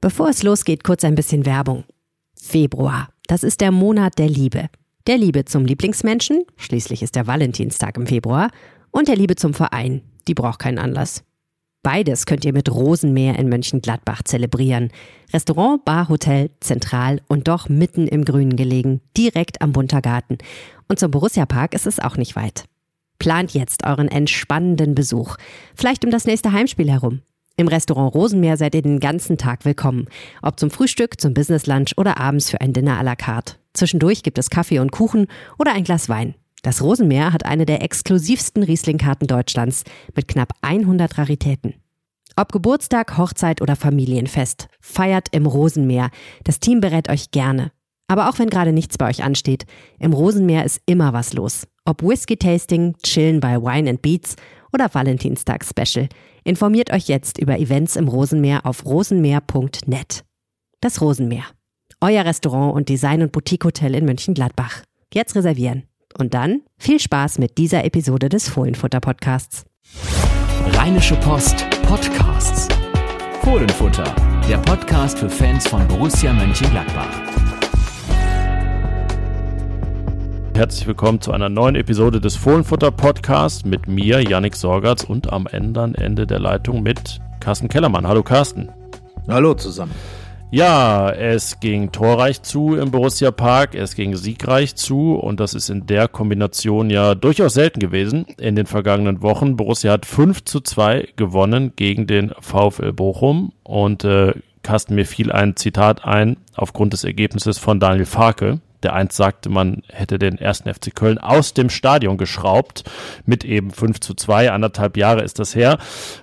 Bevor es losgeht, kurz ein bisschen Werbung. Februar, das ist der Monat der Liebe. Der Liebe zum Lieblingsmenschen, schließlich ist der Valentinstag im Februar, und der Liebe zum Verein, die braucht keinen Anlass. Beides könnt ihr mit Rosenmeer in Mönchengladbach zelebrieren. Restaurant, Bar, Hotel, zentral und doch mitten im Grünen gelegen, direkt am Buntergarten. Und zum Borussia Park ist es auch nicht weit. Plant jetzt euren entspannenden Besuch. Vielleicht um das nächste Heimspiel herum. Im Restaurant Rosenmeer seid ihr den ganzen Tag willkommen. Ob zum Frühstück, zum Business Lunch oder abends für ein Dinner à la carte. Zwischendurch gibt es Kaffee und Kuchen oder ein Glas Wein. Das Rosenmeer hat eine der exklusivsten Riesling-Karten Deutschlands mit knapp 100 Raritäten. Ob Geburtstag, Hochzeit oder Familienfest, feiert im Rosenmeer. Das Team berät euch gerne. Aber auch wenn gerade nichts bei euch ansteht, im Rosenmeer ist immer was los. Ob Whisky-Tasting, Chillen bei Wine and Beats oder Valentinstag-Special. Informiert euch jetzt über Events im Rosenmeer auf rosenmeer.net. Das Rosenmeer. Euer Restaurant und Design- und Boutique-Hotel in Mönchengladbach. Jetzt reservieren. Und dann viel Spaß mit dieser Episode des Fohlenfutter-Podcasts. Rheinische Post Podcasts. Fohlenfutter, der Podcast für Fans von Borussia Mönchengladbach. Herzlich willkommen zu einer neuen Episode des Fohlenfutter Podcasts mit mir, Yannick Sorgatz und am anderen Ende der Leitung mit Carsten Kellermann. Hallo Carsten. Hallo zusammen. Ja, es ging torreich zu im Borussia Park, es ging siegreich zu und das ist in der Kombination ja durchaus selten gewesen in den vergangenen Wochen. Borussia hat 5 zu 2 gewonnen gegen den VfL Bochum und äh, Carsten, mir fiel ein Zitat ein aufgrund des Ergebnisses von Daniel Farke, der einst sagte, man hätte den ersten FC Köln aus dem Stadion geschraubt mit eben 5 zu 2. Anderthalb Jahre ist das her.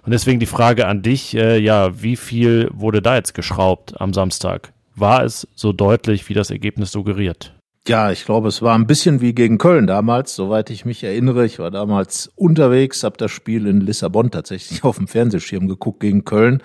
Und deswegen die Frage an dich, äh, ja, wie viel wurde da jetzt geschraubt am Samstag? War es so deutlich, wie das Ergebnis suggeriert? Ja, ich glaube, es war ein bisschen wie gegen Köln damals, soweit ich mich erinnere. Ich war damals unterwegs, habe das Spiel in Lissabon tatsächlich auf dem Fernsehschirm geguckt gegen Köln.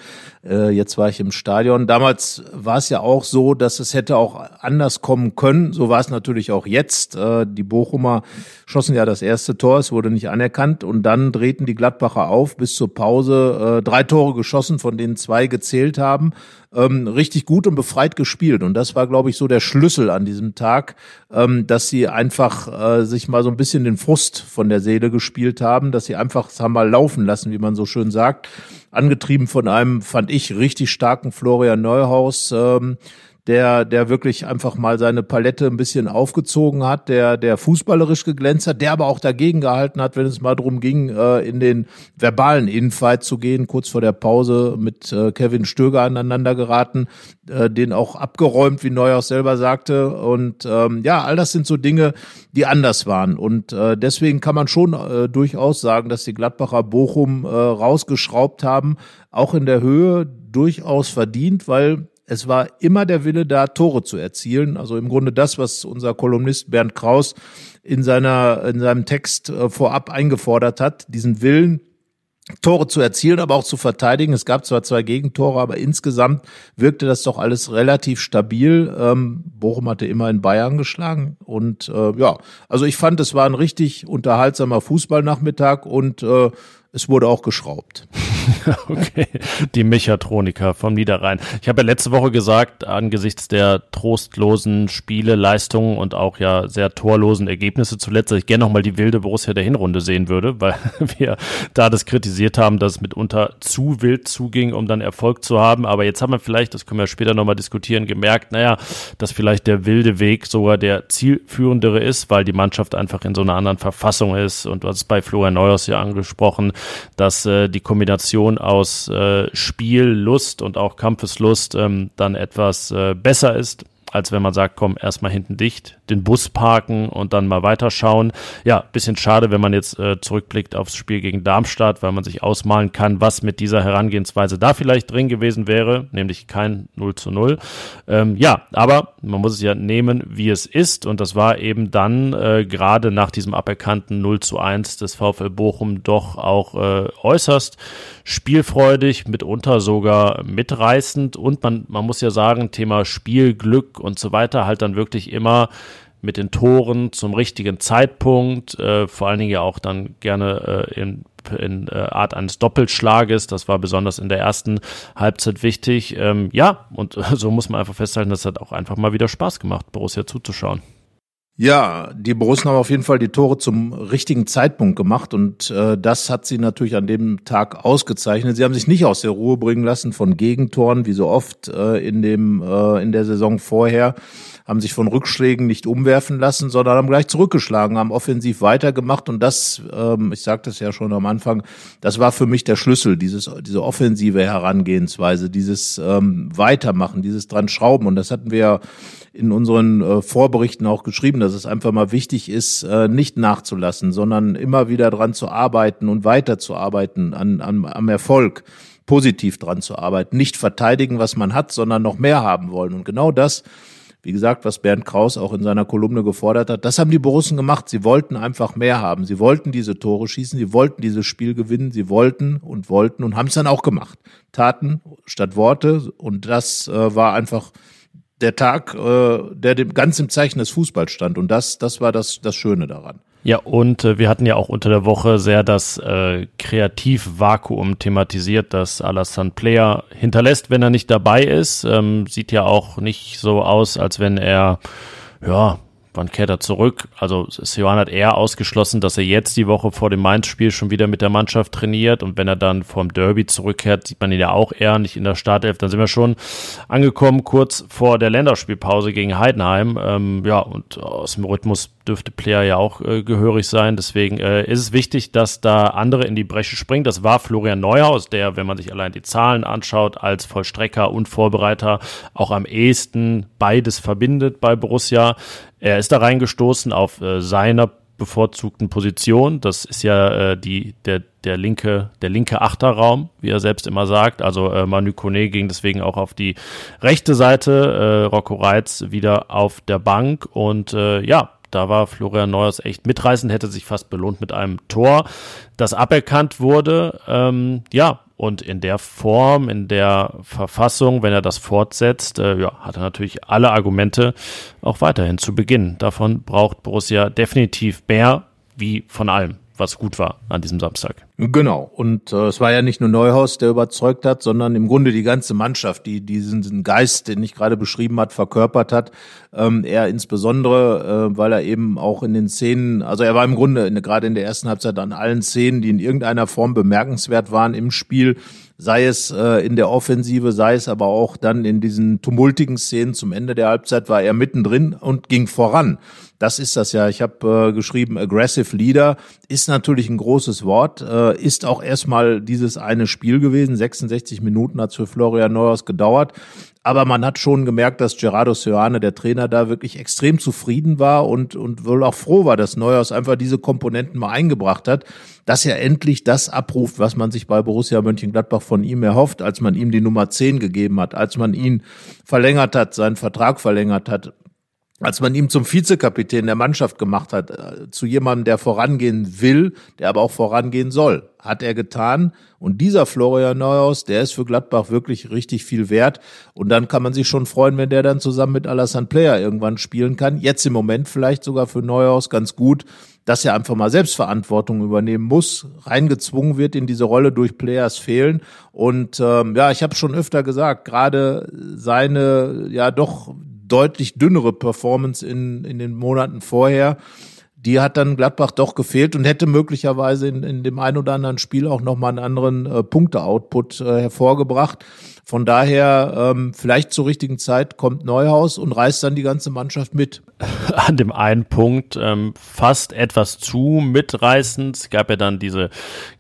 Äh, jetzt war ich im Stadion. Damals war es ja auch so, dass es hätte auch anders kommen können. So war es natürlich auch jetzt. Äh, die Bochumer schossen ja das erste Tor, es wurde nicht anerkannt und dann drehten die Gladbacher auf bis zur Pause. Äh, drei Tore geschossen, von denen zwei gezählt haben ähm, richtig gut und befreit gespielt. Und das war, glaube ich, so der Schlüssel an diesem Tag, ähm, dass sie einfach äh, sich mal so ein bisschen den Frust von der Seele gespielt haben, dass sie einfach es haben mal laufen lassen, wie man so schön sagt. Angetrieben von einem, fand ich, richtig starken Florian Neuhaus. Ähm, der, der wirklich einfach mal seine Palette ein bisschen aufgezogen hat, der, der fußballerisch geglänzt hat, der aber auch dagegen gehalten hat, wenn es mal darum ging, äh, in den verbalen Infight zu gehen, kurz vor der Pause mit äh, Kevin Stöger aneinander geraten, äh, den auch abgeräumt, wie Neuhaus selber sagte. Und ähm, ja, all das sind so Dinge, die anders waren. Und äh, deswegen kann man schon äh, durchaus sagen, dass die Gladbacher Bochum äh, rausgeschraubt haben, auch in der Höhe durchaus verdient, weil es war immer der Wille da, Tore zu erzielen. Also im Grunde das, was unser Kolumnist Bernd Kraus in seiner, in seinem Text äh, vorab eingefordert hat, diesen Willen, Tore zu erzielen, aber auch zu verteidigen. Es gab zwar zwei Gegentore, aber insgesamt wirkte das doch alles relativ stabil. Ähm, Bochum hatte immer in Bayern geschlagen und äh, ja, also ich fand, es war ein richtig unterhaltsamer Fußballnachmittag und äh, es wurde auch geschraubt. okay, die Mechatroniker vom Niederrhein. Ich habe ja letzte Woche gesagt, angesichts der trostlosen Spiele, Leistungen und auch ja sehr torlosen Ergebnisse zuletzt, dass ich gerne nochmal die wilde Borussia der Hinrunde sehen würde, weil wir da das kritisiert haben, dass es mitunter zu wild zuging, um dann Erfolg zu haben. Aber jetzt haben wir vielleicht, das können wir später nochmal diskutieren, gemerkt, naja, dass vielleicht der wilde Weg sogar der zielführendere ist, weil die Mannschaft einfach in so einer anderen Verfassung ist. Und du hast es bei Florian Neuers ja angesprochen, dass äh, die Kombination aus äh, Spiel, Lust und auch Kampfeslust ähm, dann etwas äh, besser ist als wenn man sagt, komm, erstmal hinten dicht, den Bus parken und dann mal weiterschauen. Ja, bisschen schade, wenn man jetzt äh, zurückblickt aufs Spiel gegen Darmstadt, weil man sich ausmalen kann, was mit dieser Herangehensweise da vielleicht drin gewesen wäre, nämlich kein 0 zu 0. Ähm, ja, aber man muss es ja nehmen, wie es ist und das war eben dann äh, gerade nach diesem aberkannten 0 zu 1 des VfL Bochum doch auch äh, äußerst spielfreudig, mitunter sogar mitreißend und man, man muss ja sagen, Thema Spielglück und so weiter halt dann wirklich immer mit den Toren zum richtigen Zeitpunkt, äh, vor allen Dingen ja auch dann gerne äh, in in äh, Art eines Doppelschlages. Das war besonders in der ersten Halbzeit wichtig. Ähm, ja, und so muss man einfach festhalten, das hat auch einfach mal wieder Spaß gemacht, Borussia zuzuschauen. Ja, die Borussen haben auf jeden Fall die Tore zum richtigen Zeitpunkt gemacht und äh, das hat sie natürlich an dem Tag ausgezeichnet. Sie haben sich nicht aus der Ruhe bringen lassen von Gegentoren, wie so oft äh, in dem äh, in der Saison vorher, haben sich von Rückschlägen nicht umwerfen lassen, sondern haben gleich zurückgeschlagen, haben offensiv weitergemacht und das, ähm, ich sagte es ja schon am Anfang, das war für mich der Schlüssel, dieses diese offensive Herangehensweise, dieses ähm, Weitermachen, dieses dran Schrauben und das hatten wir ja in unseren äh, Vorberichten auch geschrieben, dass es einfach mal wichtig ist, äh, nicht nachzulassen, sondern immer wieder dran zu arbeiten und weiterzuarbeiten an, an, am Erfolg, positiv dran zu arbeiten, nicht verteidigen, was man hat, sondern noch mehr haben wollen. Und genau das, wie gesagt, was Bernd Kraus auch in seiner Kolumne gefordert hat, das haben die Borussen gemacht. Sie wollten einfach mehr haben. Sie wollten diese Tore schießen, sie wollten dieses Spiel gewinnen, sie wollten und wollten und haben es dann auch gemacht. Taten statt Worte und das äh, war einfach der Tag, äh, der dem ganz im Zeichen des Fußballs stand. Und das, das war das, das Schöne daran. Ja, und äh, wir hatten ja auch unter der Woche sehr das äh, Kreativvakuum thematisiert, das Alassane Player hinterlässt, wenn er nicht dabei ist. Ähm, sieht ja auch nicht so aus, als wenn er ja wann kehrt er zurück? Also Sion hat eher ausgeschlossen, dass er jetzt die Woche vor dem Mainz-Spiel schon wieder mit der Mannschaft trainiert und wenn er dann vom Derby zurückkehrt, sieht man ihn ja auch eher nicht in der Startelf. Dann sind wir schon angekommen kurz vor der Länderspielpause gegen Heidenheim. Ähm, ja, und aus dem Rhythmus dürfte Player ja auch äh, gehörig sein. Deswegen äh, ist es wichtig, dass da andere in die Bresche springen. Das war Florian Neuhaus, der, wenn man sich allein die Zahlen anschaut, als Vollstrecker und Vorbereiter auch am ehesten beides verbindet bei Borussia. Er ist da reingestoßen auf äh, seiner bevorzugten Position. Das ist ja äh, die, der, der linke, der linke Achterraum, wie er selbst immer sagt. Also äh, Manu Kone ging deswegen auch auf die rechte Seite, äh, Rocco Reitz wieder auf der Bank und äh, ja, da war Florian Neuers echt mitreißend, hätte sich fast belohnt mit einem Tor, das aberkannt wurde. Ähm, ja, und in der Form, in der Verfassung, wenn er das fortsetzt, äh, ja, hat er natürlich alle Argumente, auch weiterhin zu beginnen. Davon braucht Borussia definitiv mehr, wie von allem was gut war an diesem Samstag. Genau. Und äh, es war ja nicht nur Neuhaus, der überzeugt hat, sondern im Grunde die ganze Mannschaft, die diesen Geist, den ich gerade beschrieben hat, verkörpert hat. Ähm, er insbesondere, äh, weil er eben auch in den Szenen, also er war im Grunde in, gerade in der ersten Halbzeit an allen Szenen, die in irgendeiner Form bemerkenswert waren im Spiel, sei es äh, in der Offensive, sei es aber auch dann in diesen tumultigen Szenen zum Ende der Halbzeit, war er mittendrin und ging voran. Das ist das ja. Ich habe äh, geschrieben, aggressive Leader ist natürlich ein großes Wort, äh, ist auch erstmal dieses eine Spiel gewesen. 66 Minuten hat es für Florian Neuhaus gedauert. Aber man hat schon gemerkt, dass Gerardo Seoane, der Trainer, da wirklich extrem zufrieden war und, und wohl auch froh war, dass Neuhaus einfach diese Komponenten mal eingebracht hat, dass er endlich das abruft, was man sich bei Borussia Mönchengladbach von ihm erhofft, als man ihm die Nummer 10 gegeben hat, als man ihn verlängert hat, seinen Vertrag verlängert hat, als man ihn zum Vizekapitän der Mannschaft gemacht hat, äh, zu jemandem, der vorangehen will, der aber auch vorangehen soll. Hat er getan. Und dieser Florian Neuhaus, der ist für Gladbach wirklich richtig viel wert. Und dann kann man sich schon freuen, wenn der dann zusammen mit Alassane Player irgendwann spielen kann. Jetzt im Moment vielleicht sogar für Neuhaus ganz gut, dass er einfach mal Selbstverantwortung übernehmen muss, reingezwungen wird in diese Rolle durch Players fehlen. Und ähm, ja, ich habe schon öfter gesagt, gerade seine ja doch deutlich dünnere Performance in, in den Monaten vorher. Die hat dann Gladbach doch gefehlt und hätte möglicherweise in, in dem einen oder anderen Spiel auch nochmal einen anderen äh, Punkte-Output äh, hervorgebracht. Von daher, ähm, vielleicht zur richtigen Zeit kommt Neuhaus und reißt dann die ganze Mannschaft mit. An dem einen Punkt ähm, fast etwas zu mitreißend. Es gab ja dann diese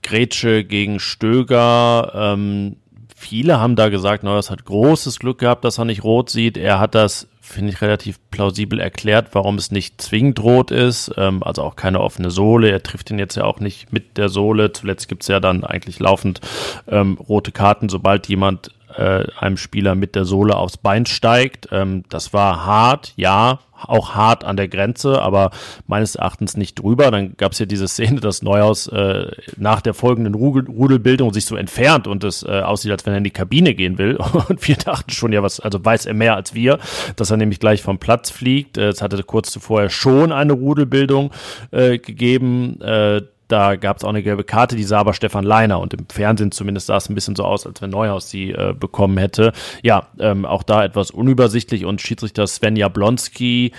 Grätsche gegen Stöger. Ähm, viele haben da gesagt, Neuhaus hat großes Glück gehabt, dass er nicht rot sieht. Er hat das finde ich, relativ plausibel erklärt, warum es nicht zwingend rot ist. Ähm, also auch keine offene Sohle. Er trifft ihn jetzt ja auch nicht mit der Sohle. Zuletzt gibt es ja dann eigentlich laufend ähm, rote Karten, sobald jemand äh, einem Spieler mit der Sohle aufs Bein steigt. Ähm, das war hart, ja, auch hart an der Grenze, aber meines Erachtens nicht drüber. Dann gab es ja diese Szene, dass Neuhaus äh, nach der folgenden Rudelbildung sich so entfernt und es äh, aussieht, als wenn er in die Kabine gehen will. Und wir dachten schon, ja, was, also weiß er mehr als wir, dass er nämlich gleich vom Platz fliegt. Äh, es hatte kurz zuvor schon eine Rudelbildung äh, gegeben. Da gab es auch eine gelbe Karte, die sah aber Stefan Leiner und im Fernsehen zumindest sah es ein bisschen so aus, als wenn Neuhaus sie äh, bekommen hätte. Ja, ähm, auch da etwas unübersichtlich und Schiedsrichter Sven Jablonski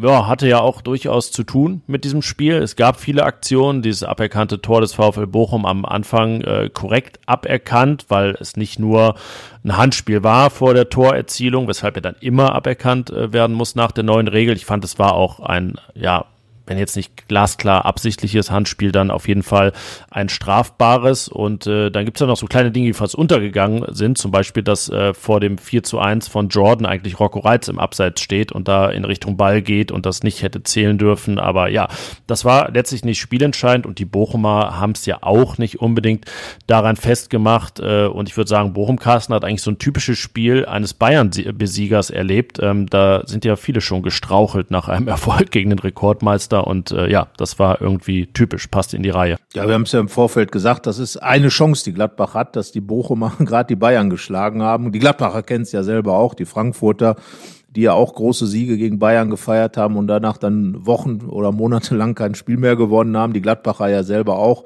ja, hatte ja auch durchaus zu tun mit diesem Spiel. Es gab viele Aktionen, dieses aberkannte Tor des VfL Bochum am Anfang äh, korrekt aberkannt, weil es nicht nur ein Handspiel war vor der Torerzielung, weshalb er dann immer aberkannt äh, werden muss nach der neuen Regel. Ich fand, es war auch ein, ja, wenn jetzt nicht glasklar absichtliches Handspiel, dann auf jeden Fall ein strafbares. Und äh, dann gibt's ja noch so kleine Dinge, die fast untergegangen sind. Zum Beispiel, dass äh, vor dem 4 zu 1 von Jordan eigentlich Rocco Reitz im Abseits steht und da in Richtung Ball geht und das nicht hätte zählen dürfen. Aber ja, das war letztlich nicht spielentscheidend und die Bochumer haben es ja auch nicht unbedingt daran festgemacht. Äh, und ich würde sagen, Bochum-Carsten hat eigentlich so ein typisches Spiel eines Bayern-Besiegers erlebt. Ähm, da sind ja viele schon gestrauchelt nach einem Erfolg gegen den Rekordmeister Meister und äh, ja, das war irgendwie typisch, passt in die Reihe. Ja, wir haben es ja im Vorfeld gesagt, das ist eine Chance, die Gladbach hat, dass die Bochumer gerade die Bayern geschlagen haben. Die Gladbacher kennen es ja selber auch, die Frankfurter die ja auch große Siege gegen Bayern gefeiert haben und danach dann Wochen oder Monate lang kein Spiel mehr gewonnen haben. Die Gladbacher ja selber auch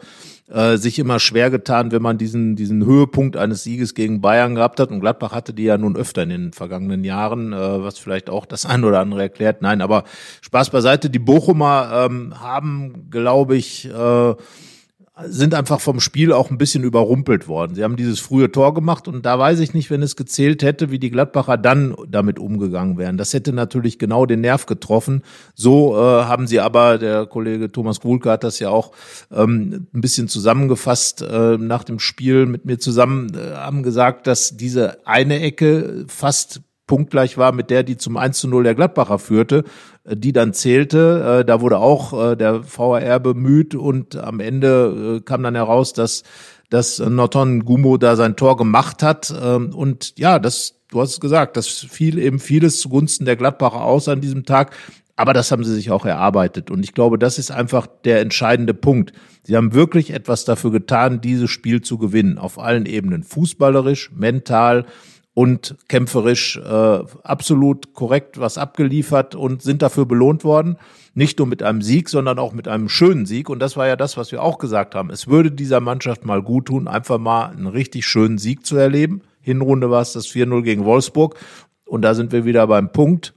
äh, sich immer schwer getan, wenn man diesen, diesen Höhepunkt eines Sieges gegen Bayern gehabt hat. Und Gladbach hatte die ja nun öfter in den vergangenen Jahren, äh, was vielleicht auch das ein oder andere erklärt. Nein, aber Spaß beiseite. Die Bochumer ähm, haben, glaube ich, äh, sind einfach vom Spiel auch ein bisschen überrumpelt worden. Sie haben dieses frühe Tor gemacht und da weiß ich nicht, wenn es gezählt hätte, wie die Gladbacher dann damit umgegangen wären. Das hätte natürlich genau den Nerv getroffen. So äh, haben sie aber, der Kollege Thomas Kuhlke hat das ja auch ähm, ein bisschen zusammengefasst äh, nach dem Spiel mit mir zusammen, äh, haben gesagt, dass diese eine Ecke fast punktgleich war mit der, die zum 1 zu 0 der Gladbacher führte, äh, die dann zählte. Äh, da wurde auch äh, der VAR bemüht und am Ende kam dann heraus, dass, dass Norton Gumo da sein Tor gemacht hat. Ähm, und ja, das, du hast es gesagt, das fiel eben vieles zugunsten der Gladbacher aus an diesem Tag. Aber das haben sie sich auch erarbeitet. Und ich glaube, das ist einfach der entscheidende Punkt. Sie haben wirklich etwas dafür getan, dieses Spiel zu gewinnen. Auf allen Ebenen. Fußballerisch, mental, und kämpferisch äh, absolut korrekt was abgeliefert und sind dafür belohnt worden. Nicht nur mit einem Sieg, sondern auch mit einem schönen Sieg. Und das war ja das, was wir auch gesagt haben. Es würde dieser Mannschaft mal gut tun, einfach mal einen richtig schönen Sieg zu erleben. Hinrunde war es das 4-0 gegen Wolfsburg. Und da sind wir wieder beim Punkt.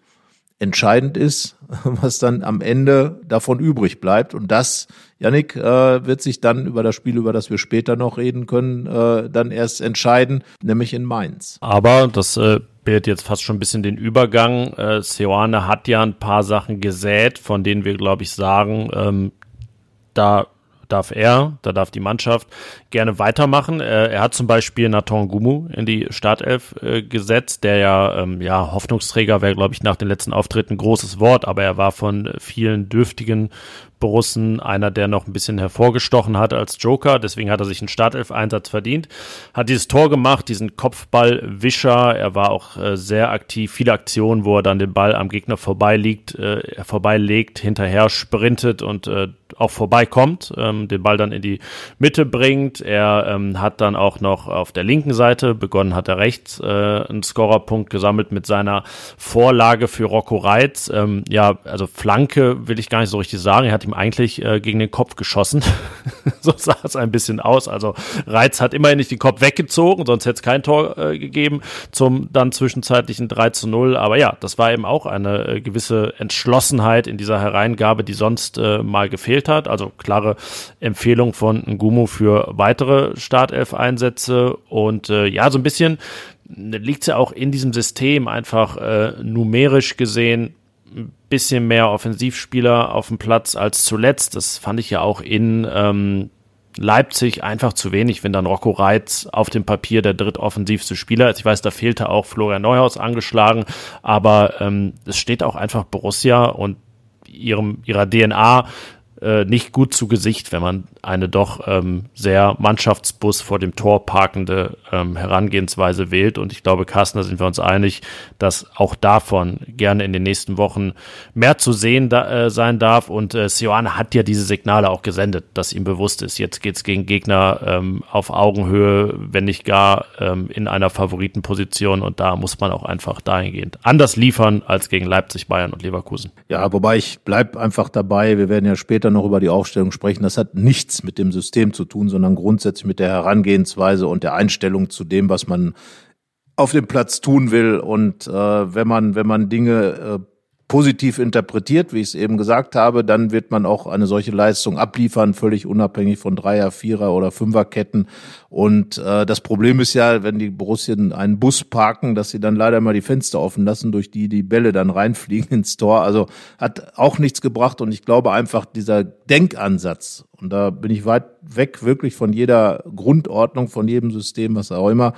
Entscheidend ist, was dann am Ende davon übrig bleibt. Und das, Yannick, äh, wird sich dann über das Spiel, über das wir später noch reden können, äh, dann erst entscheiden, nämlich in Mainz. Aber das äh, bildet jetzt fast schon ein bisschen den Übergang. Seoane hat ja ein paar Sachen gesät, von denen wir, glaube ich, sagen, ähm, da darf er, da darf die Mannschaft gerne weitermachen. Äh, er hat zum Beispiel Nathan Gumu in die Startelf äh, gesetzt, der ja, ähm, ja Hoffnungsträger wäre, glaube ich, nach den letzten Auftritten großes Wort, aber er war von vielen dürftigen Borussen einer, der noch ein bisschen hervorgestochen hat als Joker. Deswegen hat er sich einen Startelf-Einsatz verdient. Hat dieses Tor gemacht, diesen Kopfballwischer. Er war auch äh, sehr aktiv. Viele Aktionen, wo er dann den Ball am Gegner vorbeiliegt, äh, vorbeilegt, hinterher sprintet und äh, auch vorbeikommt, ähm, den Ball dann in die Mitte bringt. Er ähm, hat dann auch noch auf der linken Seite, begonnen hat er rechts, äh, einen Scorerpunkt gesammelt mit seiner Vorlage für Rocco Reitz. Ähm, ja, also Flanke will ich gar nicht so richtig sagen. Er hat ihm eigentlich äh, gegen den Kopf geschossen. so sah es ein bisschen aus. Also Reitz hat immerhin nicht den Kopf weggezogen, sonst hätte es kein Tor äh, gegeben zum dann zwischenzeitlichen 3 zu 0. Aber ja, das war eben auch eine äh, gewisse Entschlossenheit in dieser Hereingabe, die sonst äh, mal gefehlt hat. Also klare Empfehlung von Ngumu für weitere Startelf-Einsätze. Und äh, ja, so ein bisschen liegt es ja auch in diesem System einfach äh, numerisch gesehen ein bisschen mehr Offensivspieler auf dem Platz als zuletzt. Das fand ich ja auch in ähm, Leipzig einfach zu wenig, wenn dann Rocco Reitz auf dem Papier der drittoffensivste Spieler ist. Ich weiß, da fehlte auch Florian Neuhaus angeschlagen, aber ähm, es steht auch einfach Borussia und ihrem, ihrer DNA äh, nicht gut zu Gesicht, wenn man eine doch ähm, sehr Mannschaftsbus vor dem Tor parkende ähm, Herangehensweise wählt. Und ich glaube, Carsten, da sind wir uns einig, dass auch davon gerne in den nächsten Wochen mehr zu sehen da, äh, sein darf. Und äh, Sioane hat ja diese Signale auch gesendet, dass ihm bewusst ist, jetzt geht's gegen Gegner ähm, auf Augenhöhe, wenn nicht gar ähm, in einer Favoritenposition. Und da muss man auch einfach dahingehend anders liefern als gegen Leipzig, Bayern und Leverkusen. Ja, wobei ich bleib einfach dabei. Wir werden ja später noch über die Aufstellung sprechen. Das hat nichts mit dem System zu tun, sondern grundsätzlich mit der Herangehensweise und der Einstellung zu dem, was man auf dem Platz tun will. Und äh, wenn man, wenn man Dinge äh, positiv interpretiert, wie ich es eben gesagt habe, dann wird man auch eine solche Leistung abliefern, völlig unabhängig von Dreier, Vierer oder Fünferketten. Und äh, das Problem ist ja, wenn die Borussien einen Bus parken, dass sie dann leider mal die Fenster offen lassen, durch die die Bälle dann reinfliegen ins Tor. Also hat auch nichts gebracht. Und ich glaube einfach, dieser Denkansatz, und da bin ich weit weg wirklich von jeder Grundordnung, von jedem System, was auch immer,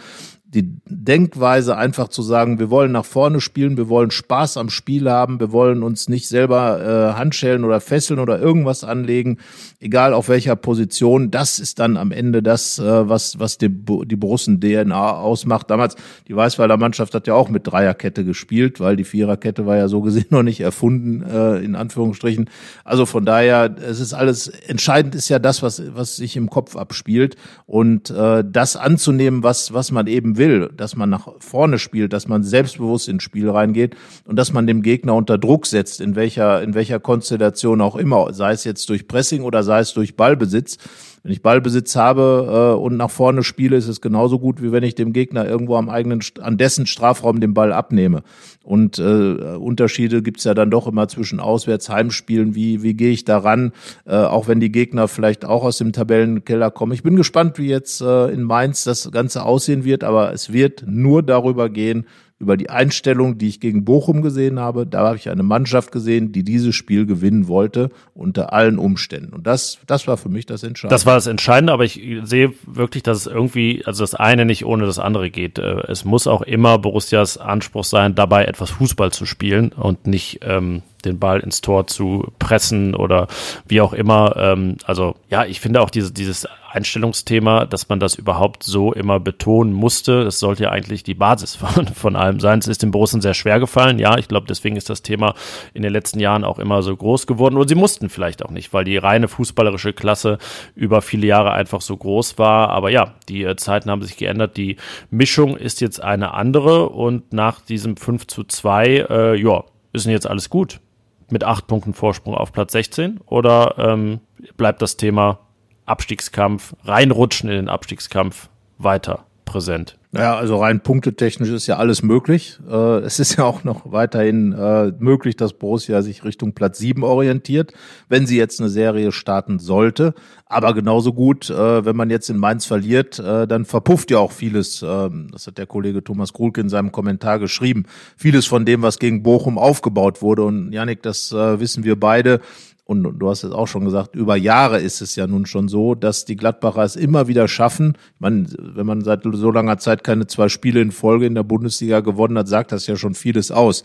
die Denkweise einfach zu sagen, wir wollen nach vorne spielen, wir wollen Spaß am Spiel haben, wir wollen uns nicht selber äh, Handschellen oder Fesseln oder irgendwas anlegen, egal auf welcher Position. Das ist dann am Ende das, äh, was, was die, die Borussen DNA ausmacht. Damals, die Weißweiler Mannschaft hat ja auch mit Dreierkette gespielt, weil die Viererkette war ja so gesehen noch nicht erfunden, äh, in Anführungsstrichen. Also von daher, es ist alles, entscheidend ist ja das, was, was sich im Kopf abspielt und äh, das anzunehmen, was, was man eben will, dass man nach vorne spielt, dass man selbstbewusst ins Spiel reingeht und dass man dem Gegner unter Druck setzt, in welcher, in welcher Konstellation auch immer, sei es jetzt durch Pressing oder sei es durch Ballbesitz. Wenn ich Ballbesitz habe äh, und nach vorne spiele, ist es genauso gut, wie wenn ich dem Gegner irgendwo am eigenen, an dessen Strafraum den Ball abnehme. Und äh, Unterschiede gibt's ja dann doch immer zwischen Auswärts, Heimspielen. Wie, wie gehe ich daran, äh, auch wenn die Gegner vielleicht auch aus dem Tabellenkeller kommen. Ich bin gespannt, wie jetzt äh, in Mainz das Ganze aussehen wird, aber es wird nur darüber gehen, über die Einstellung, die ich gegen Bochum gesehen habe. Da habe ich eine Mannschaft gesehen, die dieses Spiel gewinnen wollte unter allen Umständen. Und das, das war für mich das Entscheidende. Das war das Entscheidende, aber ich sehe wirklich, dass es irgendwie, also das eine nicht ohne das andere geht. Äh, es muss auch immer Borussias Anspruch sein, dabei etwas Fußball zu spielen und nicht ähm, den Ball ins Tor zu pressen oder wie auch immer. Ähm, also ja, ich finde auch diese, dieses Einstellungsthema, dass man das überhaupt so immer betonen musste. Das sollte ja eigentlich die Basis von, von allem sein. Es ist den Borussen sehr schwer gefallen. Ja, ich glaube, deswegen ist das Thema in den letzten Jahren auch immer so groß geworden. Und sie mussten vielleicht auch nicht, weil die reine fußballerische Klasse über viele Jahre einfach so groß war. Aber ja, die äh, Zeiten haben sich geändert. Die Mischung ist jetzt eine andere. Und nach diesem 5 zu 2, äh, ja, ist jetzt alles gut? Mit acht Punkten Vorsprung auf Platz 16? Oder ähm, bleibt das Thema Abstiegskampf, reinrutschen in den Abstiegskampf weiter präsent. Ja, also rein punktetechnisch ist ja alles möglich. Äh, es ist ja auch noch weiterhin äh, möglich, dass Borussia sich Richtung Platz sieben orientiert, wenn sie jetzt eine Serie starten sollte. Aber genauso gut, äh, wenn man jetzt in Mainz verliert, dann verpufft ja auch vieles. Ähm, das hat der Kollege Thomas Krulke in seinem Kommentar geschrieben. Vieles von dem, was gegen Bochum aufgebaut wurde. Und Janik, das wissen wir beide und du hast es auch schon gesagt, über Jahre ist es ja nun schon so, dass die Gladbacher es immer wieder schaffen. Meine, wenn man seit so langer Zeit keine zwei Spiele in Folge in der Bundesliga gewonnen hat, sagt das ja schon vieles aus.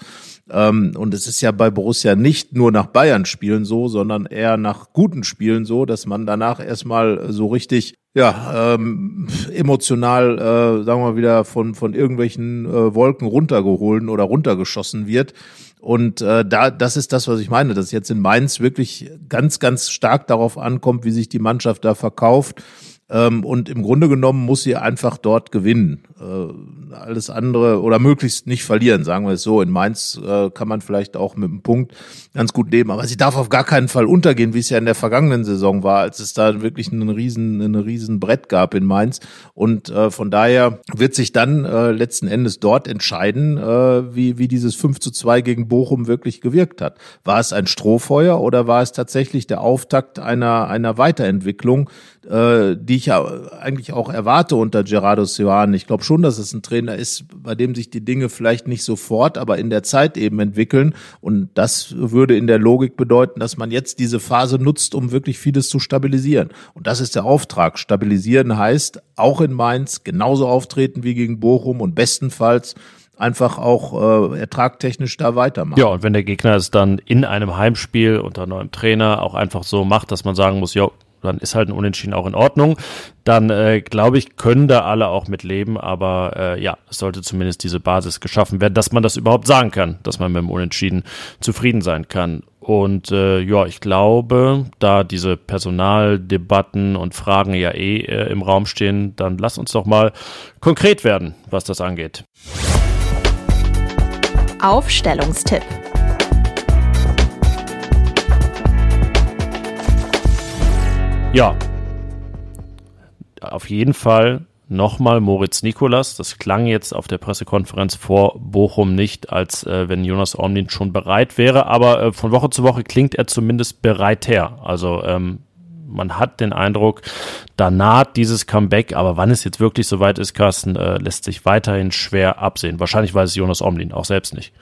Ähm, und es ist ja bei Borussia nicht nur nach Bayern spielen so, sondern eher nach guten Spielen so, dass man danach erstmal so richtig ja, ähm, emotional, äh, sagen wir mal wieder, von, von irgendwelchen äh, Wolken runtergeholt oder runtergeschossen wird. Und äh, da, das ist das, was ich meine, dass jetzt in Mainz wirklich ganz, ganz stark darauf ankommt, wie sich die Mannschaft da verkauft. Ähm, und im Grunde genommen muss sie einfach dort gewinnen. Äh, alles andere oder möglichst nicht verlieren, sagen wir es so. In Mainz äh, kann man vielleicht auch mit einem Punkt ganz gut leben, aber sie darf auf gar keinen Fall untergehen, wie es ja in der vergangenen Saison war, als es da wirklich einen riesen, einen riesen Brett gab in Mainz. Und äh, von daher wird sich dann äh, letzten Endes dort entscheiden, äh, wie, wie dieses 5 zu 2 gegen Bochum wirklich gewirkt hat. War es ein Strohfeuer oder war es tatsächlich der Auftakt einer, einer Weiterentwicklung, äh, die ich ja eigentlich auch erwarte unter Gerardo Sioane. Ich glaube schon, dass es ein Trainer ist, bei dem sich die Dinge vielleicht nicht sofort, aber in der Zeit eben entwickeln. Und das würde in der Logik bedeuten, dass man jetzt diese Phase nutzt, um wirklich vieles zu stabilisieren. Und das ist der Auftrag. Stabilisieren heißt auch in Mainz genauso auftreten wie gegen Bochum und bestenfalls einfach auch äh, ertragtechnisch da weitermachen. Ja, und wenn der Gegner es dann in einem Heimspiel unter neuem Trainer auch einfach so macht, dass man sagen muss, ja, dann ist halt ein Unentschieden auch in Ordnung. Dann äh, glaube ich, können da alle auch mit leben, aber äh, ja, es sollte zumindest diese Basis geschaffen werden, dass man das überhaupt sagen kann, dass man mit dem Unentschieden zufrieden sein kann. Und äh, ja, ich glaube, da diese Personaldebatten und Fragen ja eh äh, im Raum stehen, dann lass uns doch mal konkret werden, was das angeht. Aufstellungstipp. Ja, auf jeden Fall nochmal Moritz Nikolas. Das klang jetzt auf der Pressekonferenz vor Bochum nicht, als äh, wenn Jonas Omlin schon bereit wäre, aber äh, von Woche zu Woche klingt er zumindest bereiter. Also ähm, man hat den Eindruck, da naht dieses Comeback, aber wann es jetzt wirklich soweit ist, Carsten, äh, lässt sich weiterhin schwer absehen. Wahrscheinlich weiß es Jonas Omlin auch selbst nicht.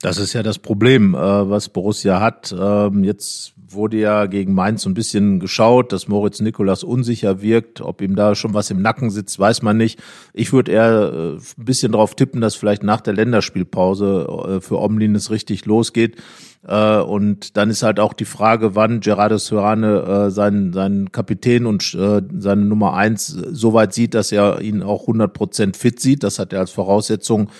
Das ist ja das Problem, äh, was Borussia hat. Ähm, jetzt wurde ja gegen Mainz so ein bisschen geschaut, dass Moritz Nikolas unsicher wirkt. Ob ihm da schon was im Nacken sitzt, weiß man nicht. Ich würde eher äh, ein bisschen darauf tippen, dass vielleicht nach der Länderspielpause äh, für Omlin es richtig losgeht. Äh, und dann ist halt auch die Frage, wann Gerardo Serrane seinen, seinen Kapitän und seine Nummer eins so weit sieht, dass er ihn auch 100 Prozent fit sieht. Das hat er als Voraussetzung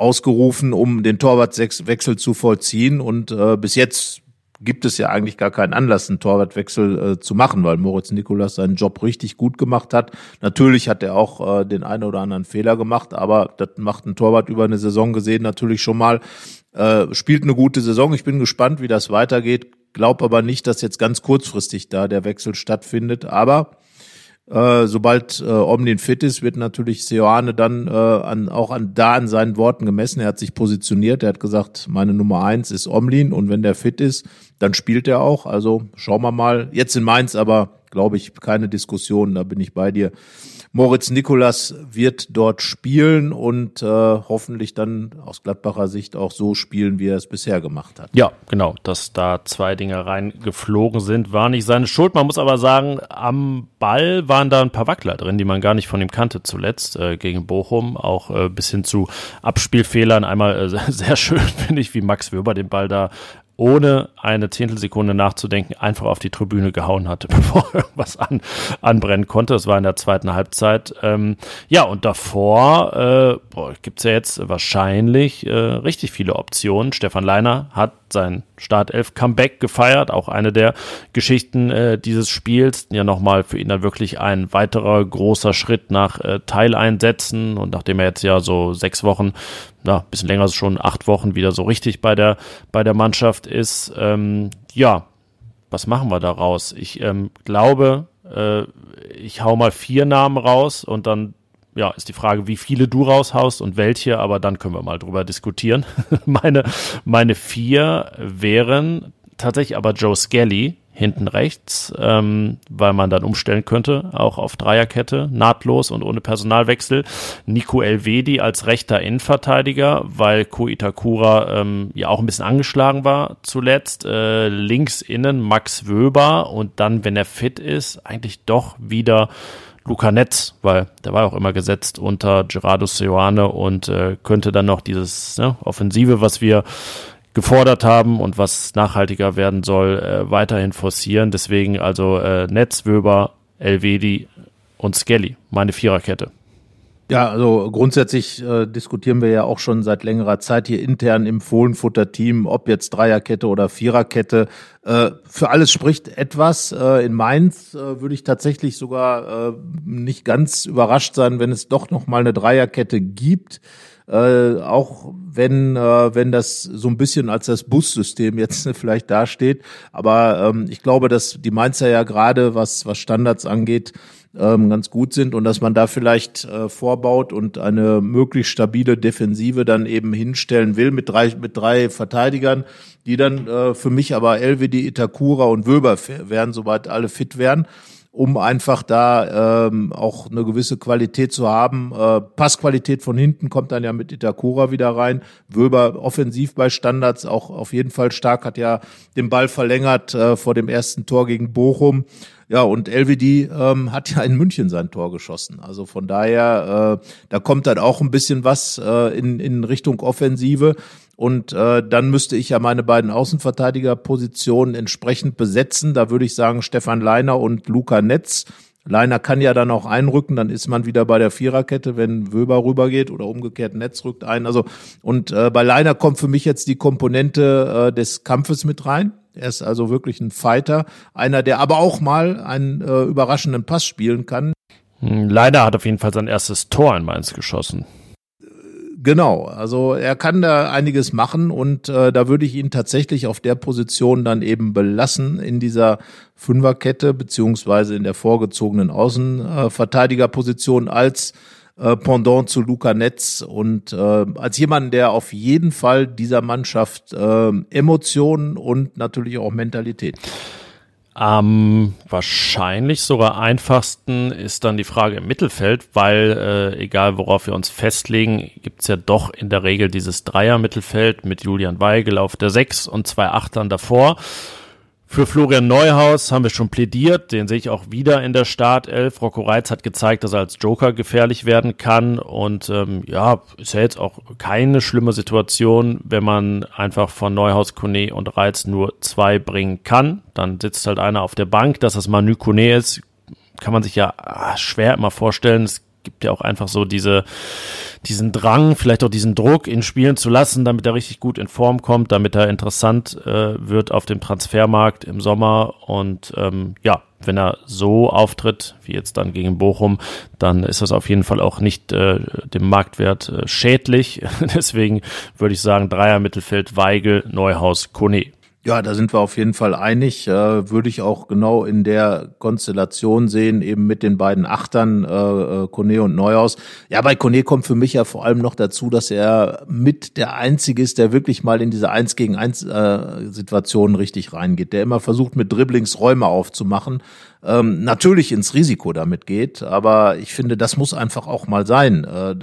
ausgerufen, um den Torwartwechsel zu vollziehen. Und äh, bis jetzt gibt es ja eigentlich gar keinen Anlass, einen Torwartwechsel äh, zu machen, weil Moritz Nikolas seinen Job richtig gut gemacht hat. Natürlich hat er auch äh, den einen oder anderen Fehler gemacht, aber das macht ein Torwart über eine Saison gesehen natürlich schon mal. Äh, spielt eine gute Saison. Ich bin gespannt, wie das weitergeht. Glaub aber nicht, dass jetzt ganz kurzfristig da der Wechsel stattfindet. Aber äh, sobald äh, Omlin fit ist, wird natürlich Seoane dann äh, an, auch an, da an seinen Worten gemessen. Er hat sich positioniert. Er hat gesagt, meine Nummer eins ist Omlin und wenn der fit ist, dann spielt er auch. Also schauen wir mal. Jetzt in Mainz aber, glaube ich, keine Diskussion. Da bin ich bei dir. Moritz Nikolas wird dort spielen und äh, hoffentlich dann aus Gladbacher Sicht auch so spielen, wie er es bisher gemacht hat. Ja, genau. Dass da zwei Dinge reingeflogen sind, war nicht seine Schuld. Man muss aber sagen, am Ball waren da ein paar Wackler drin, die man gar nicht von ihm kannte zuletzt äh, gegen Bochum. Auch äh, bis hin zu Abspielfehlern. Einmal äh, sehr schön, finde ich, wie Max Wöber den Ball da ohne eine Zehntelsekunde nachzudenken, einfach auf die Tribüne gehauen hatte, bevor irgendwas an, anbrennen konnte. Das war in der zweiten Halbzeit. Ähm, ja, und davor äh, gibt es ja jetzt wahrscheinlich äh, richtig viele Optionen. Stefan Leiner hat sein Startelf-Comeback gefeiert. Auch eine der Geschichten äh, dieses Spiels. Ja, nochmal für ihn dann wirklich ein weiterer großer Schritt nach äh, Teileinsätzen. Und nachdem er jetzt ja so sechs Wochen, na, bisschen länger schon acht Wochen wieder so richtig bei der, bei der Mannschaft ist, ähm, ja, was machen wir daraus? Ich ähm, glaube, äh, ich hau mal vier Namen raus und dann ja, ist die Frage, wie viele du raushaust und welche, aber dann können wir mal drüber diskutieren. meine, meine vier wären tatsächlich aber Joe Skelly hinten rechts, ähm, weil man dann umstellen könnte, auch auf Dreierkette, nahtlos und ohne Personalwechsel. Nico Elvedi als rechter Innenverteidiger, weil Ko Itakura ähm, ja auch ein bisschen angeschlagen war zuletzt. Äh, links innen Max Wöber und dann, wenn er fit ist, eigentlich doch wieder Luca Netz, weil der war auch immer gesetzt unter Gerardo Seoane und äh, könnte dann noch dieses ne, Offensive, was wir gefordert haben und was nachhaltiger werden soll, äh, weiterhin forcieren. Deswegen also äh, Netz, Wöber, Elvedi und Skelly, meine Viererkette. Ja, also grundsätzlich äh, diskutieren wir ja auch schon seit längerer Zeit hier intern im Fohlenfutter-Team, ob jetzt Dreierkette oder Viererkette. Äh, für alles spricht etwas. Äh, in Mainz äh, würde ich tatsächlich sogar äh, nicht ganz überrascht sein, wenn es doch noch mal eine Dreierkette gibt. Äh, auch wenn äh, wenn das so ein bisschen als das Bussystem jetzt vielleicht dasteht, aber ähm, ich glaube, dass die Mainzer ja gerade was was Standards angeht ähm, ganz gut sind und dass man da vielleicht äh, vorbaut und eine möglichst stabile Defensive dann eben hinstellen will mit drei, mit drei Verteidigern, die dann äh, für mich aber LWD, Itakura und Wöber wären, soweit alle fit wären um einfach da ähm, auch eine gewisse Qualität zu haben. Äh, Passqualität von hinten kommt dann ja mit Itakura wieder rein. Wöber offensiv bei Standards auch auf jeden Fall stark, hat ja den Ball verlängert äh, vor dem ersten Tor gegen Bochum. Ja, und LWD ähm, hat ja in München sein Tor geschossen. Also von daher, äh, da kommt dann auch ein bisschen was äh, in, in Richtung Offensive. Und äh, dann müsste ich ja meine beiden Außenverteidigerpositionen entsprechend besetzen. Da würde ich sagen Stefan Leiner und Luca Netz. Leiner kann ja dann auch einrücken, dann ist man wieder bei der Viererkette, wenn Wöber rübergeht oder umgekehrt Netz rückt ein. Also und äh, bei Leiner kommt für mich jetzt die Komponente äh, des Kampfes mit rein. Er ist also wirklich ein Fighter, einer, der aber auch mal einen äh, überraschenden Pass spielen kann. Hm, Leider hat auf jeden Fall sein erstes Tor in Mainz geschossen. Genau, also er kann da einiges machen und äh, da würde ich ihn tatsächlich auf der Position dann eben belassen in dieser Fünferkette beziehungsweise in der vorgezogenen Außenverteidigerposition als äh, Pendant zu Luca Netz und äh, als jemand, der auf jeden Fall dieser Mannschaft äh, Emotionen und natürlich auch Mentalität am wahrscheinlich sogar einfachsten ist dann die Frage im Mittelfeld, weil äh, egal worauf wir uns festlegen, gibt's ja doch in der Regel dieses Dreier-Mittelfeld mit Julian Weigel auf der Sechs und zwei Achtern davor. Für Florian Neuhaus haben wir schon plädiert, den sehe ich auch wieder in der Startelf. Rocco Reitz hat gezeigt, dass er als Joker gefährlich werden kann und ähm, ja, ist ja jetzt auch keine schlimme Situation, wenn man einfach von Neuhaus, Kone und Reitz nur zwei bringen kann. Dann sitzt halt einer auf der Bank, dass das Manu Kone ist, kann man sich ja ah, schwer immer vorstellen. Es gibt ja auch einfach so diese, diesen Drang, vielleicht auch diesen Druck, ihn spielen zu lassen, damit er richtig gut in Form kommt, damit er interessant äh, wird auf dem Transfermarkt im Sommer. Und ähm, ja, wenn er so auftritt, wie jetzt dann gegen Bochum, dann ist das auf jeden Fall auch nicht äh, dem Marktwert äh, schädlich. Deswegen würde ich sagen, Dreier Mittelfeld, Weigel, Neuhaus, Kone. Ja, da sind wir auf jeden Fall einig. Äh, würde ich auch genau in der Konstellation sehen, eben mit den beiden Achtern, äh, äh, und Neuhaus. Ja, bei Kone kommt für mich ja vor allem noch dazu, dass er mit der Einzige ist, der wirklich mal in diese Eins gegen Eins äh, Situationen richtig reingeht, der immer versucht, mit Dribblings Räume aufzumachen ähm, natürlich ins Risiko damit geht. Aber ich finde, das muss einfach auch mal sein, äh,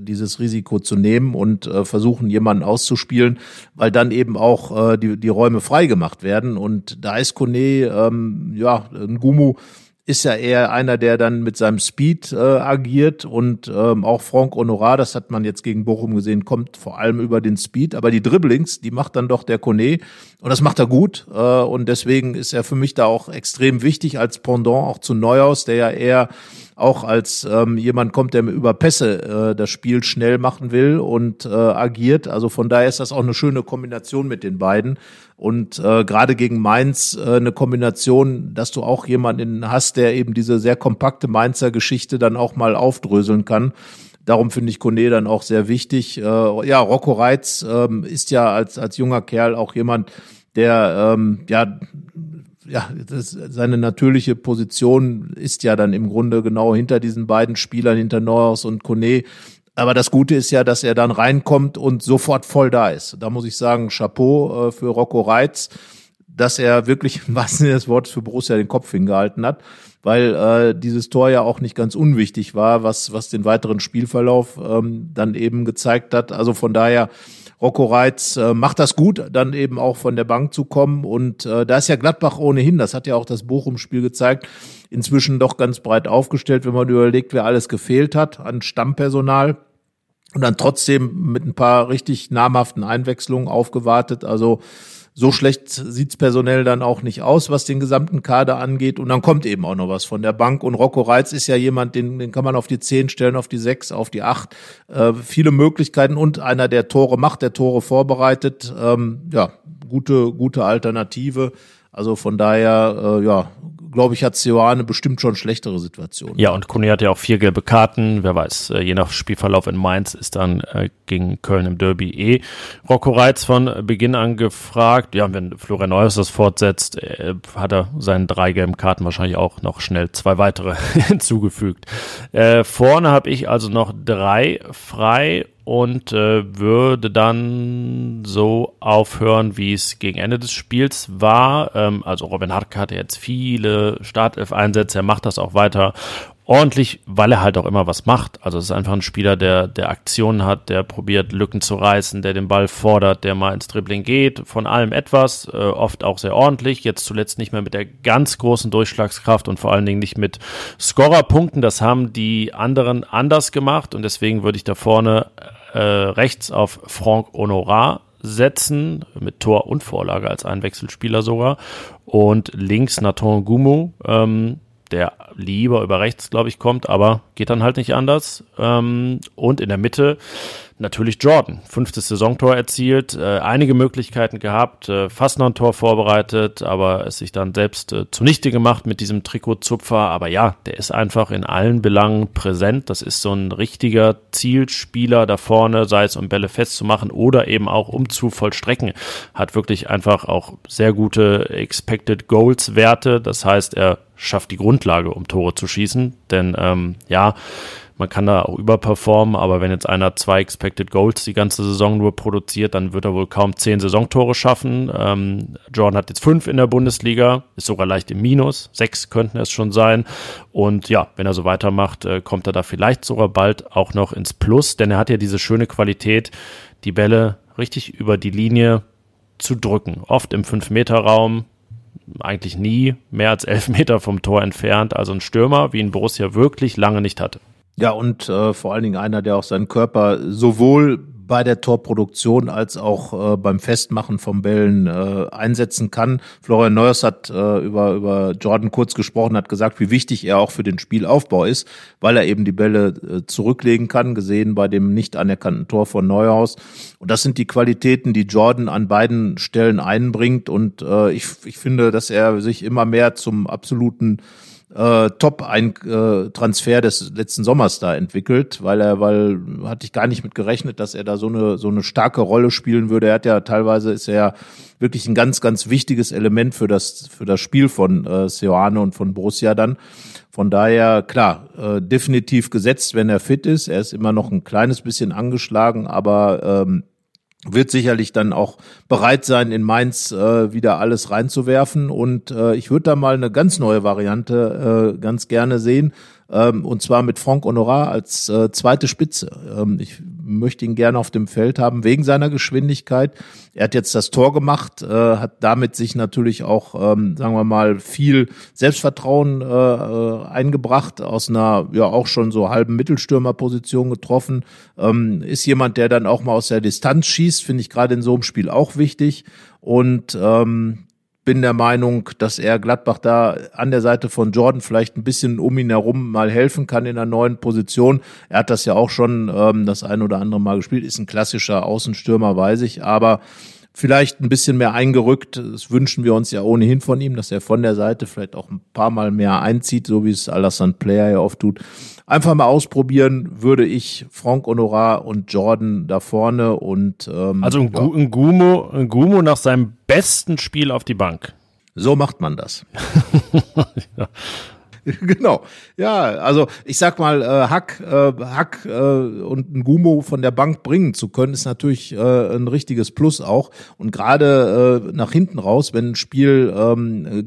dieses Risiko zu nehmen und äh, versuchen, jemanden auszuspielen, weil dann eben auch äh, die, die Räume freigemacht werden. Und da ist Kone, ähm, ja, ein Gumu, ist ja eher einer, der dann mit seinem Speed äh, agiert und ähm, auch Franck Honorat, das hat man jetzt gegen Bochum gesehen, kommt vor allem über den Speed, aber die Dribblings, die macht dann doch der Kone und das macht er gut äh, und deswegen ist er für mich da auch extrem wichtig als Pendant auch zu Neuhaus, der ja eher auch als ähm, jemand kommt, der über Pässe äh, das Spiel schnell machen will und äh, agiert. Also von daher ist das auch eine schöne Kombination mit den beiden. Und äh, gerade gegen Mainz äh, eine Kombination, dass du auch jemanden hast, der eben diese sehr kompakte Mainzer Geschichte dann auch mal aufdröseln kann. Darum finde ich Kone dann auch sehr wichtig. Äh, ja, Rocco Reitz ähm, ist ja als, als junger Kerl auch jemand, der ähm, ja ja, das, seine natürliche Position ist ja dann im Grunde genau hinter diesen beiden Spielern, hinter Neuhaus und Kone. Aber das Gute ist ja, dass er dann reinkommt und sofort voll da ist. Da muss ich sagen, Chapeau äh, für Rocco Reitz, dass er wirklich im wahrsten Sinne des Wortes für Borussia den Kopf hingehalten hat, weil äh, dieses Tor ja auch nicht ganz unwichtig war, was, was den weiteren Spielverlauf ähm, dann eben gezeigt hat. Also von daher Rocco Reitz äh, macht das gut, dann eben auch von der Bank zu kommen. Und äh, da ist ja Gladbach ohnehin, das hat ja auch das Bochum-Spiel gezeigt, inzwischen doch ganz breit aufgestellt, wenn man überlegt, wer alles gefehlt hat an Stammpersonal. Und dann trotzdem mit ein paar richtig namhaften Einwechslungen aufgewartet. Also so schlecht sieht's personell dann auch nicht aus, was den gesamten Kader angeht. Und dann kommt eben auch noch was von der Bank. Und Rocco Reitz ist ja jemand, den, den kann man auf die 10 stellen, auf die 6, auf die 8. Äh, viele Möglichkeiten und einer, der Tore macht, der Tore vorbereitet. Ähm, ja, gute, gute Alternative. Also von daher, äh, ja, glaube ich, hat Sioane bestimmt schon schlechtere Situationen. Ja, und Kone hat ja auch vier gelbe Karten. Wer weiß, äh, je nach Spielverlauf in Mainz ist dann äh, gegen Köln im Derby eh Rocco Reitz von Beginn an gefragt. Ja, wenn Florian Neuhaus das fortsetzt, äh, hat er seinen drei gelben Karten wahrscheinlich auch noch schnell zwei weitere hinzugefügt. Vorne habe ich also noch drei frei und äh, würde dann so aufhören, wie es gegen Ende des Spiels war. Ähm, also Robin Hartke hatte jetzt viele Startelf-Einsätze, er macht das auch weiter ordentlich, weil er halt auch immer was macht. Also es ist einfach ein Spieler, der, der Aktionen hat, der probiert Lücken zu reißen, der den Ball fordert, der mal ins Dribbling geht, von allem etwas, äh, oft auch sehr ordentlich, jetzt zuletzt nicht mehr mit der ganz großen Durchschlagskraft und vor allen Dingen nicht mit Scorerpunkten. Das haben die anderen anders gemacht und deswegen würde ich da vorne äh, rechts auf Franck Honorat setzen, mit Tor und Vorlage als Einwechselspieler sogar. Und links Nathan Gumo, ähm, der lieber über rechts, glaube ich, kommt, aber geht dann halt nicht anders. Ähm, und in der Mitte, natürlich Jordan. Fünftes Saisontor erzielt, äh, einige Möglichkeiten gehabt, äh, fast noch ein Tor vorbereitet, aber es sich dann selbst äh, zunichte gemacht mit diesem Trikotzupfer. Aber ja, der ist einfach in allen Belangen präsent. Das ist so ein richtiger Zielspieler da vorne, sei es um Bälle festzumachen oder eben auch um zu vollstrecken. Hat wirklich einfach auch sehr gute Expected Goals Werte. Das heißt, er schafft die Grundlage, um Tore zu schießen. Denn ähm, ja, man kann da auch überperformen, aber wenn jetzt einer zwei Expected Goals die ganze Saison nur produziert, dann wird er wohl kaum zehn Saisontore schaffen. Ähm, Jordan hat jetzt fünf in der Bundesliga, ist sogar leicht im Minus, sechs könnten es schon sein. Und ja, wenn er so weitermacht, äh, kommt er da vielleicht sogar bald auch noch ins Plus, denn er hat ja diese schöne Qualität, die Bälle richtig über die Linie zu drücken. Oft im Fünf-Meter-Raum, eigentlich nie mehr als elf Meter vom Tor entfernt. Also ein Stürmer, wie ihn Borussia wirklich lange nicht hatte. Ja, und äh, vor allen Dingen einer, der auch seinen Körper sowohl bei der Torproduktion als auch äh, beim Festmachen von Bällen äh, einsetzen kann. Florian Neuers hat äh, über, über Jordan kurz gesprochen, hat gesagt, wie wichtig er auch für den Spielaufbau ist, weil er eben die Bälle äh, zurücklegen kann, gesehen bei dem nicht anerkannten Tor von Neuhaus. Und das sind die Qualitäten, die Jordan an beiden Stellen einbringt. Und äh, ich, ich finde, dass er sich immer mehr zum absoluten äh, Top-Transfer des letzten Sommers da entwickelt, weil er, weil hatte ich gar nicht mit gerechnet, dass er da so eine so eine starke Rolle spielen würde. Er hat ja teilweise ist er wirklich ein ganz ganz wichtiges Element für das für das Spiel von äh, Seoane und von Borussia dann. Von daher klar, äh, definitiv gesetzt, wenn er fit ist. Er ist immer noch ein kleines bisschen angeschlagen, aber ähm, wird sicherlich dann auch bereit sein, in Mainz äh, wieder alles reinzuwerfen. Und äh, ich würde da mal eine ganz neue Variante äh, ganz gerne sehen ähm, und zwar mit Franck Honorat als äh, zweite Spitze. Ähm, ich möchte ihn gerne auf dem Feld haben wegen seiner Geschwindigkeit. Er hat jetzt das Tor gemacht, äh, hat damit sich natürlich auch, ähm, sagen wir mal, viel Selbstvertrauen äh, äh, eingebracht, aus einer ja auch schon so halben Mittelstürmerposition getroffen. Ähm, ist jemand, der dann auch mal aus der Distanz schießt, finde ich gerade in so einem Spiel auch wichtig. Und ähm, bin der Meinung, dass er Gladbach da an der Seite von Jordan vielleicht ein bisschen um ihn herum mal helfen kann in einer neuen Position. Er hat das ja auch schon ähm, das ein oder andere Mal gespielt, ist ein klassischer Außenstürmer, weiß ich, aber vielleicht ein bisschen mehr eingerückt. Das wünschen wir uns ja ohnehin von ihm, dass er von der Seite vielleicht auch ein paar Mal mehr einzieht, so wie es Alassane Player ja oft tut. Einfach mal ausprobieren würde ich Frank Honorar und Jordan da vorne und ähm, also ein, ja. ein, Gumo, ein Gumo nach seinem besten Spiel auf die Bank. So macht man das. ja. genau. Ja, also ich sag mal, äh, Hack, äh, Hack äh, und ein Gumo von der Bank bringen zu können, ist natürlich äh, ein richtiges Plus auch. Und gerade äh, nach hinten raus, wenn ein Spiel ähm,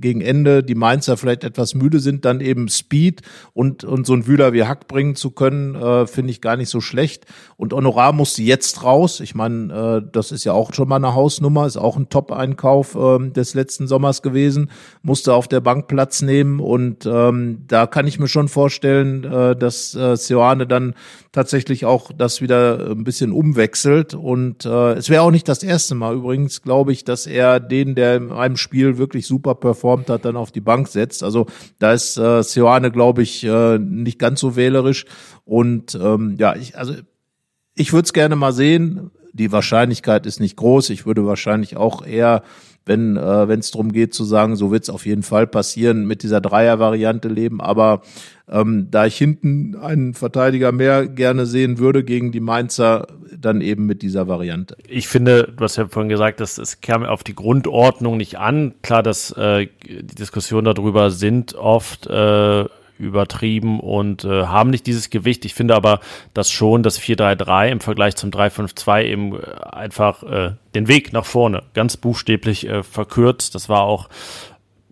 gegen Ende die Mainzer vielleicht etwas müde sind, dann eben Speed und, und so ein Wühler wie Hack bringen zu können, äh, finde ich gar nicht so schlecht. Und Honorar musste jetzt raus. Ich meine, äh, das ist ja auch schon mal eine Hausnummer, ist auch ein Top-Einkauf äh, des letzten Sommers gewesen, musste auf der Bank Platz nehmen nehmen. Und ähm, da kann ich mir schon vorstellen, äh, dass äh, Seoane dann tatsächlich auch das wieder ein bisschen umwechselt. Und äh, es wäre auch nicht das erste Mal übrigens, glaube ich, dass er den, der in einem Spiel wirklich super performt hat, dann auf die Bank setzt. Also da ist äh, Seoane, glaube ich, äh, nicht ganz so wählerisch. Und ähm, ja, ich, also ich würde es gerne mal sehen. Die Wahrscheinlichkeit ist nicht groß. Ich würde wahrscheinlich auch eher wenn äh, wenn es darum geht zu sagen, so wird es auf jeden Fall passieren, mit dieser Dreier-Variante leben. Aber ähm, da ich hinten einen Verteidiger mehr gerne sehen würde gegen die Mainzer, dann eben mit dieser Variante. Ich finde, du hast ja vorhin gesagt, dass es kam auf die Grundordnung nicht an. Klar, dass äh, die Diskussionen darüber sind oft äh, übertrieben und äh, haben nicht dieses Gewicht. Ich finde aber, dass schon das 4-3-3 im Vergleich zum 3-5-2 eben äh, einfach äh, den Weg nach vorne ganz buchstäblich äh, verkürzt. Das war auch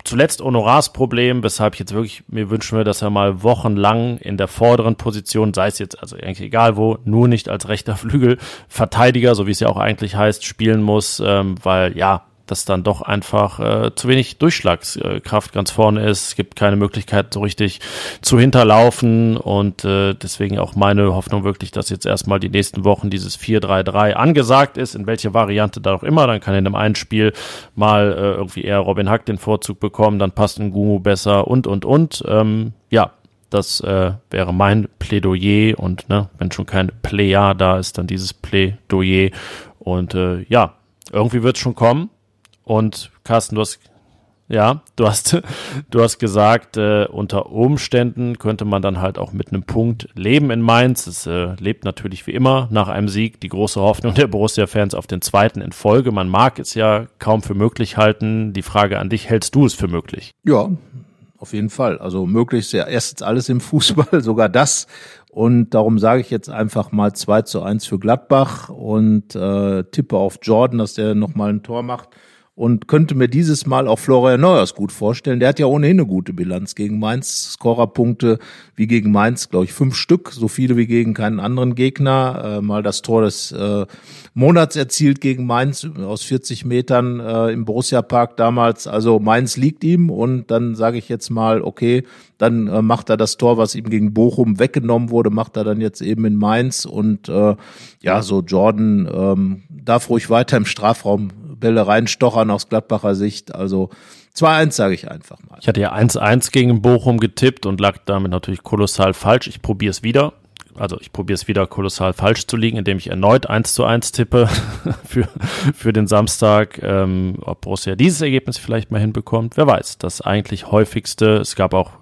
zuletzt Honorars Problem, weshalb ich jetzt wirklich mir wünschen würde, dass er mal wochenlang in der vorderen Position, sei es jetzt also eigentlich egal wo, nur nicht als rechter Flügel Verteidiger, so wie es ja auch eigentlich heißt, spielen muss, ähm, weil ja, dass dann doch einfach äh, zu wenig Durchschlagskraft ganz vorne ist. Es gibt keine Möglichkeit, so richtig zu hinterlaufen und äh, deswegen auch meine Hoffnung wirklich, dass jetzt erstmal die nächsten Wochen dieses 4-3-3 angesagt ist, in welche Variante da auch immer. Dann kann in einem einen Spiel mal äh, irgendwie eher Robin Hack den Vorzug bekommen, dann passt ein Gumu besser und und und. Ähm, ja, das äh, wäre mein Plädoyer und ne, wenn schon kein Pläjar da ist, dann dieses Plädoyer. Und äh, ja, irgendwie wird es schon kommen. Und Carsten, du hast ja, du hast, du hast gesagt, äh, unter Umständen könnte man dann halt auch mit einem Punkt leben in Mainz. Es äh, lebt natürlich wie immer nach einem Sieg die große Hoffnung der Borussia-Fans auf den zweiten in Folge. Man mag es ja kaum für möglich halten. Die Frage an dich, hältst du es für möglich? Ja, auf jeden Fall. Also möglich ist ja erstens alles im Fußball, sogar das. Und darum sage ich jetzt einfach mal 2 zu 1 für Gladbach und äh, tippe auf Jordan, dass der nochmal ein Tor macht und könnte mir dieses Mal auch Florian Neuers gut vorstellen. Der hat ja ohnehin eine gute Bilanz gegen Mainz. Scorerpunkte wie gegen Mainz, glaube ich, fünf Stück, so viele wie gegen keinen anderen Gegner. Äh, mal das Tor des äh, Monats erzielt gegen Mainz aus 40 Metern äh, im Borussia Park damals. Also Mainz liegt ihm und dann sage ich jetzt mal, okay, dann äh, macht er das Tor, was ihm gegen Bochum weggenommen wurde, macht er dann jetzt eben in Mainz und äh, ja, so Jordan ähm, darf ruhig weiter im Strafraum Bälle reinstochern aus Gladbacher Sicht. Also 2-1 sage ich einfach mal. Ich hatte ja 1-1 gegen Bochum getippt und lag damit natürlich kolossal falsch. Ich probiere es wieder also ich probiere es wieder kolossal falsch zu liegen, indem ich erneut 1 zu 1 tippe für, für den Samstag. Ähm, ob Borussia dieses Ergebnis vielleicht mal hinbekommt, wer weiß. Das eigentlich häufigste, es gab auch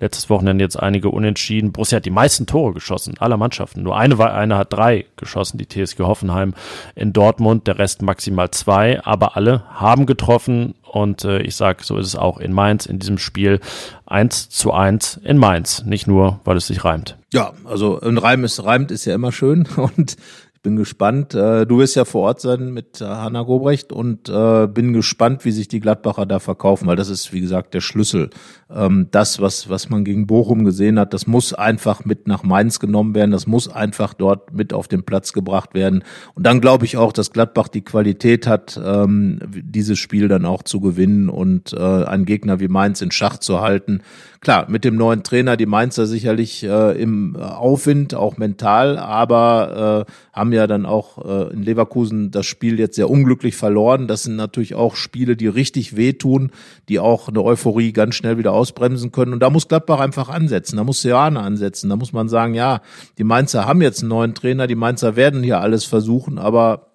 letztes Wochenende jetzt einige Unentschieden. Borussia hat die meisten Tore geschossen, aller Mannschaften. Nur eine, eine hat drei geschossen, die TSG Hoffenheim in Dortmund, der Rest maximal zwei, aber alle haben getroffen und äh, ich sage, so ist es auch in Mainz in diesem Spiel 1 zu 1 in Mainz. Nicht nur, weil es sich reimt. Ja, also ein Reim ist reimt ist ja immer schön und bin gespannt. Äh, du wirst ja vor Ort sein mit äh, Hanna Gobrecht und äh, bin gespannt, wie sich die Gladbacher da verkaufen, weil das ist, wie gesagt, der Schlüssel. Ähm, das, was, was man gegen Bochum gesehen hat, das muss einfach mit nach Mainz genommen werden. Das muss einfach dort mit auf den Platz gebracht werden. Und dann glaube ich auch, dass Gladbach die Qualität hat, ähm, dieses Spiel dann auch zu gewinnen und einen Gegner wie Mainz in Schach zu halten. Klar, mit dem neuen Trainer, die Mainzer sicherlich im Aufwind, auch mental, aber haben ja dann auch äh, in Leverkusen das Spiel jetzt sehr unglücklich verloren. Das sind natürlich auch Spiele, die richtig wehtun, die auch eine Euphorie ganz schnell wieder ausbremsen können. Und da muss Gladbach einfach ansetzen, da muss Seane ansetzen. Da muss man sagen, ja, die Mainzer haben jetzt einen neuen Trainer, die Mainzer werden hier alles versuchen, aber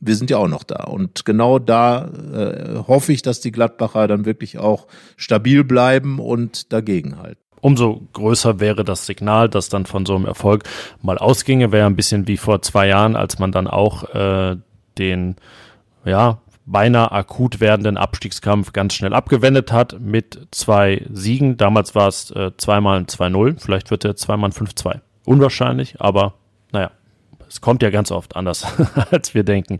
wir sind ja auch noch da. Und genau da äh, hoffe ich, dass die Gladbacher dann wirklich auch stabil bleiben und dagegenhalten. Umso größer wäre das Signal, das dann von so einem Erfolg mal ausginge, wäre ein bisschen wie vor zwei Jahren, als man dann auch äh, den, ja, beinahe akut werdenden Abstiegskampf ganz schnell abgewendet hat mit zwei Siegen. Damals war es äh, zweimal ein 2-0, vielleicht wird er zweimal ein 5-2. Unwahrscheinlich, aber naja, es kommt ja ganz oft anders, als wir denken.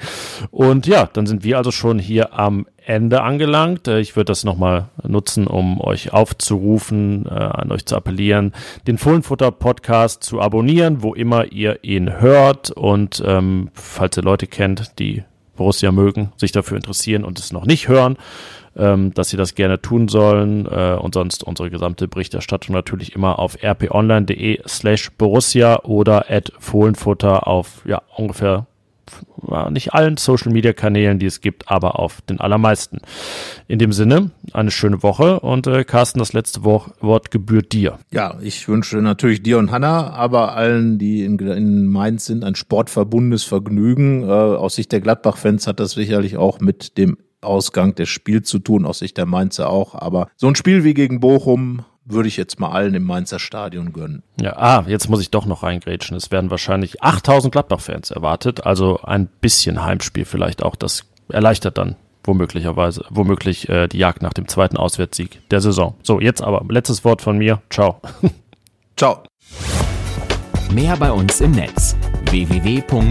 Und ja, dann sind wir also schon hier am Ende angelangt. Äh, ich würde das nochmal nutzen, um euch aufzurufen, äh, an euch zu appellieren, den Fohlenfutter Podcast zu abonnieren, wo immer ihr ihn hört. Und ähm, falls ihr Leute kennt, die Borussia mögen, sich dafür interessieren und es noch nicht hören, ähm, dass sie das gerne tun sollen äh, und sonst unsere gesamte Berichterstattung natürlich immer auf rponline.de slash Borussia oder at Fohlenfutter auf ja ungefähr nicht allen Social Media Kanälen, die es gibt, aber auf den allermeisten. In dem Sinne, eine schöne Woche und äh, Carsten, das letzte Wort gebührt dir. Ja, ich wünsche natürlich dir und Hanna, aber allen, die in, in Mainz sind, ein sportverbundenes Vergnügen. Äh, aus Sicht der Gladbach-Fans hat das sicherlich auch mit dem Ausgang des Spiels zu tun, aus Sicht der Mainzer auch. Aber so ein Spiel wie gegen Bochum würde ich jetzt mal allen im Mainzer Stadion gönnen. Ja, ah, jetzt muss ich doch noch reingrätschen. Es werden wahrscheinlich 8000 Gladbach-Fans erwartet, also ein bisschen Heimspiel vielleicht auch. Das erleichtert dann womöglicherweise, womöglich äh, die Jagd nach dem zweiten Auswärtssieg der Saison. So, jetzt aber letztes Wort von mir. Ciao. Ciao. Mehr bei uns im Netz www.rp-online.de